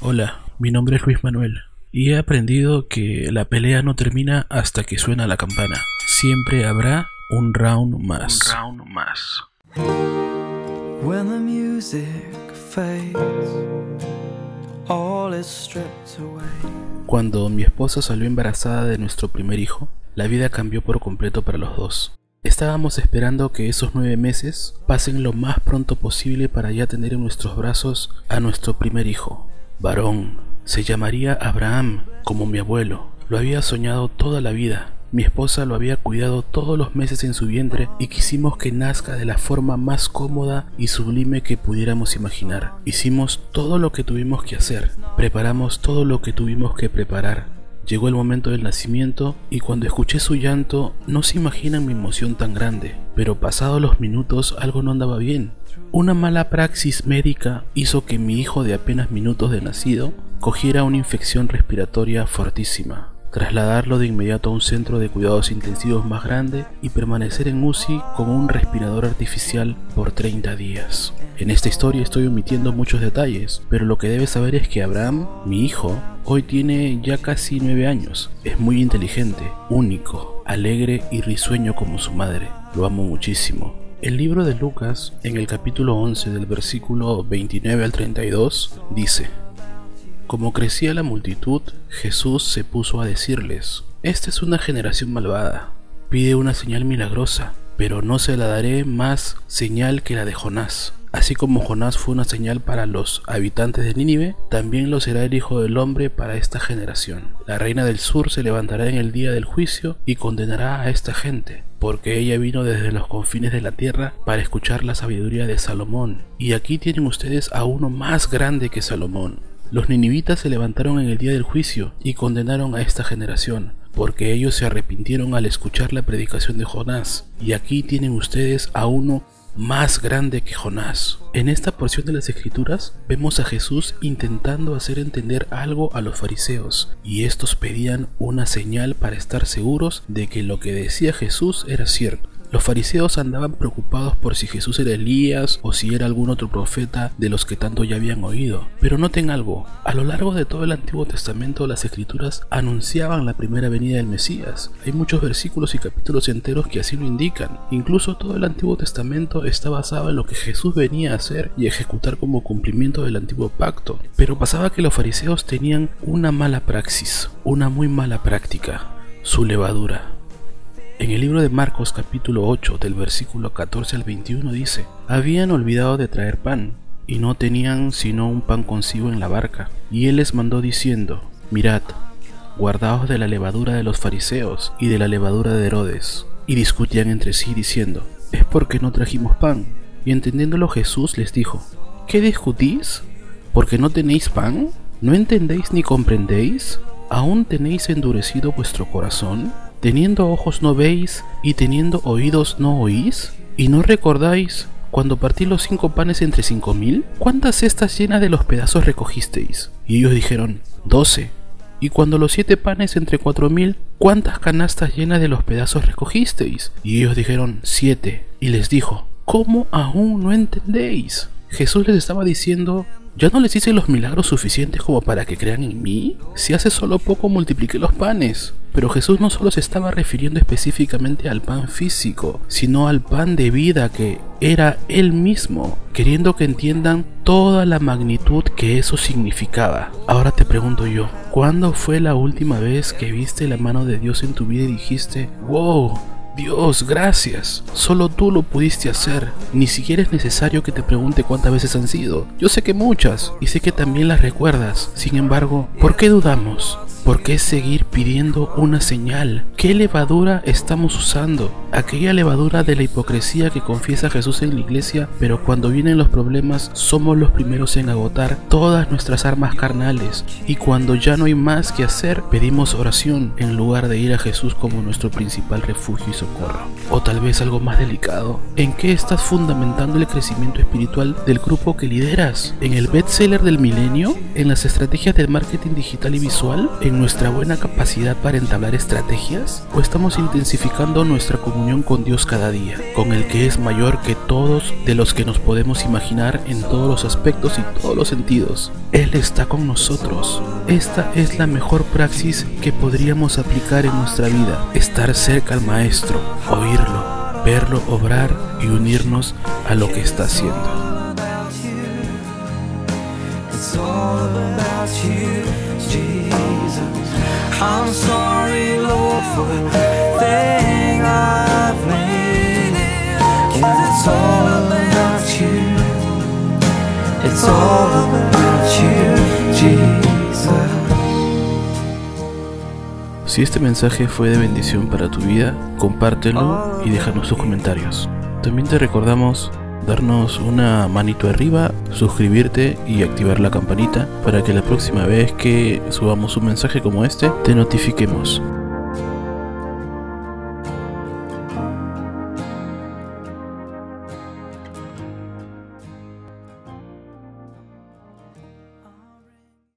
Hola, mi nombre es Luis Manuel y he aprendido que la pelea no termina hasta que suena la campana. Siempre habrá un round más. Un round más. When the music fades, all is stripped away. Cuando mi esposa salió embarazada de nuestro primer hijo, la vida cambió por completo para los dos. Estábamos esperando que esos nueve meses pasen lo más pronto posible para ya tener en nuestros brazos a nuestro primer hijo, varón. Se llamaría Abraham, como mi abuelo. Lo había soñado toda la vida. Mi esposa lo había cuidado todos los meses en su vientre y quisimos que nazca de la forma más cómoda y sublime que pudiéramos imaginar. Hicimos todo lo que tuvimos que hacer, preparamos todo lo que tuvimos que preparar. Llegó el momento del nacimiento y cuando escuché su llanto no se imaginan mi emoción tan grande, pero pasados los minutos algo no andaba bien. Una mala praxis médica hizo que mi hijo de apenas minutos de nacido cogiera una infección respiratoria fortísima trasladarlo de inmediato a un centro de cuidados intensivos más grande y permanecer en UCI con un respirador artificial por 30 días. En esta historia estoy omitiendo muchos detalles, pero lo que debes saber es que Abraham, mi hijo, hoy tiene ya casi 9 años. Es muy inteligente, único, alegre y risueño como su madre. Lo amo muchísimo. El libro de Lucas, en el capítulo 11 del versículo 29 al 32, dice, como crecía la multitud, Jesús se puso a decirles, Esta es una generación malvada, pide una señal milagrosa, pero no se la daré más señal que la de Jonás. Así como Jonás fue una señal para los habitantes de Nínive, también lo será el Hijo del Hombre para esta generación. La reina del sur se levantará en el día del juicio y condenará a esta gente, porque ella vino desde los confines de la tierra para escuchar la sabiduría de Salomón. Y aquí tienen ustedes a uno más grande que Salomón. Los ninivitas se levantaron en el día del juicio y condenaron a esta generación, porque ellos se arrepintieron al escuchar la predicación de Jonás. Y aquí tienen ustedes a uno más grande que Jonás. En esta porción de las escrituras vemos a Jesús intentando hacer entender algo a los fariseos, y estos pedían una señal para estar seguros de que lo que decía Jesús era cierto. Los fariseos andaban preocupados por si Jesús era Elías o si era algún otro profeta de los que tanto ya habían oído. Pero noten algo, a lo largo de todo el Antiguo Testamento las escrituras anunciaban la primera venida del Mesías. Hay muchos versículos y capítulos enteros que así lo indican. Incluso todo el Antiguo Testamento está basado en lo que Jesús venía a hacer y ejecutar como cumplimiento del antiguo pacto. Pero pasaba que los fariseos tenían una mala praxis, una muy mala práctica, su levadura. En el libro de Marcos capítulo 8 del versículo 14 al 21 dice, habían olvidado de traer pan, y no tenían sino un pan consigo en la barca, y él les mandó diciendo, mirad, guardaos de la levadura de los fariseos y de la levadura de Herodes. Y discutían entre sí diciendo, es porque no trajimos pan. Y entendiéndolo Jesús les dijo, ¿qué discutís? ¿Porque no tenéis pan? ¿No entendéis ni comprendéis? ¿Aún tenéis endurecido vuestro corazón? ¿Teniendo ojos no veis y teniendo oídos no oís? ¿Y no recordáis cuando partí los cinco panes entre cinco mil? ¿Cuántas cestas llenas de los pedazos recogisteis? Y ellos dijeron, doce. Y cuando los siete panes entre cuatro mil, ¿cuántas canastas llenas de los pedazos recogisteis? Y ellos dijeron, siete. Y les dijo, ¿cómo aún no entendéis? Jesús les estaba diciendo, ¿ya no les hice los milagros suficientes como para que crean en mí? Si hace solo poco multipliqué los panes. Pero Jesús no solo se estaba refiriendo específicamente al pan físico, sino al pan de vida que era Él mismo, queriendo que entiendan toda la magnitud que eso significaba. Ahora te pregunto yo, ¿cuándo fue la última vez que viste la mano de Dios en tu vida y dijiste, wow, Dios, gracias. Solo tú lo pudiste hacer. Ni siquiera es necesario que te pregunte cuántas veces han sido. Yo sé que muchas, y sé que también las recuerdas. Sin embargo, ¿por qué dudamos? ¿Por qué seguir pidiendo una señal? ¿Qué levadura estamos usando? Aquella levadura de la hipocresía que confiesa Jesús en la iglesia, pero cuando vienen los problemas somos los primeros en agotar todas nuestras armas carnales y cuando ya no hay más que hacer pedimos oración en lugar de ir a Jesús como nuestro principal refugio y socorro. O tal vez algo más delicado, ¿en qué estás fundamentando el crecimiento espiritual del grupo que lideras? ¿En el bestseller del milenio? ¿En las estrategias del marketing digital y visual? ¿En en nuestra buena capacidad para entablar estrategias? ¿O estamos intensificando nuestra comunión con Dios cada día, con el que es mayor que todos de los que nos podemos imaginar en todos los aspectos y todos los sentidos? Él está con nosotros. Esta es la mejor praxis que podríamos aplicar en nuestra vida, estar cerca al Maestro, oírlo, verlo obrar y unirnos a lo que está haciendo. I'm sorry, for. Si este mensaje fue de bendición para tu vida, compártelo y déjanos tus comentarios. También te recordamos darnos una manito arriba, suscribirte y activar la campanita para que la próxima vez que subamos un mensaje como este te notifiquemos.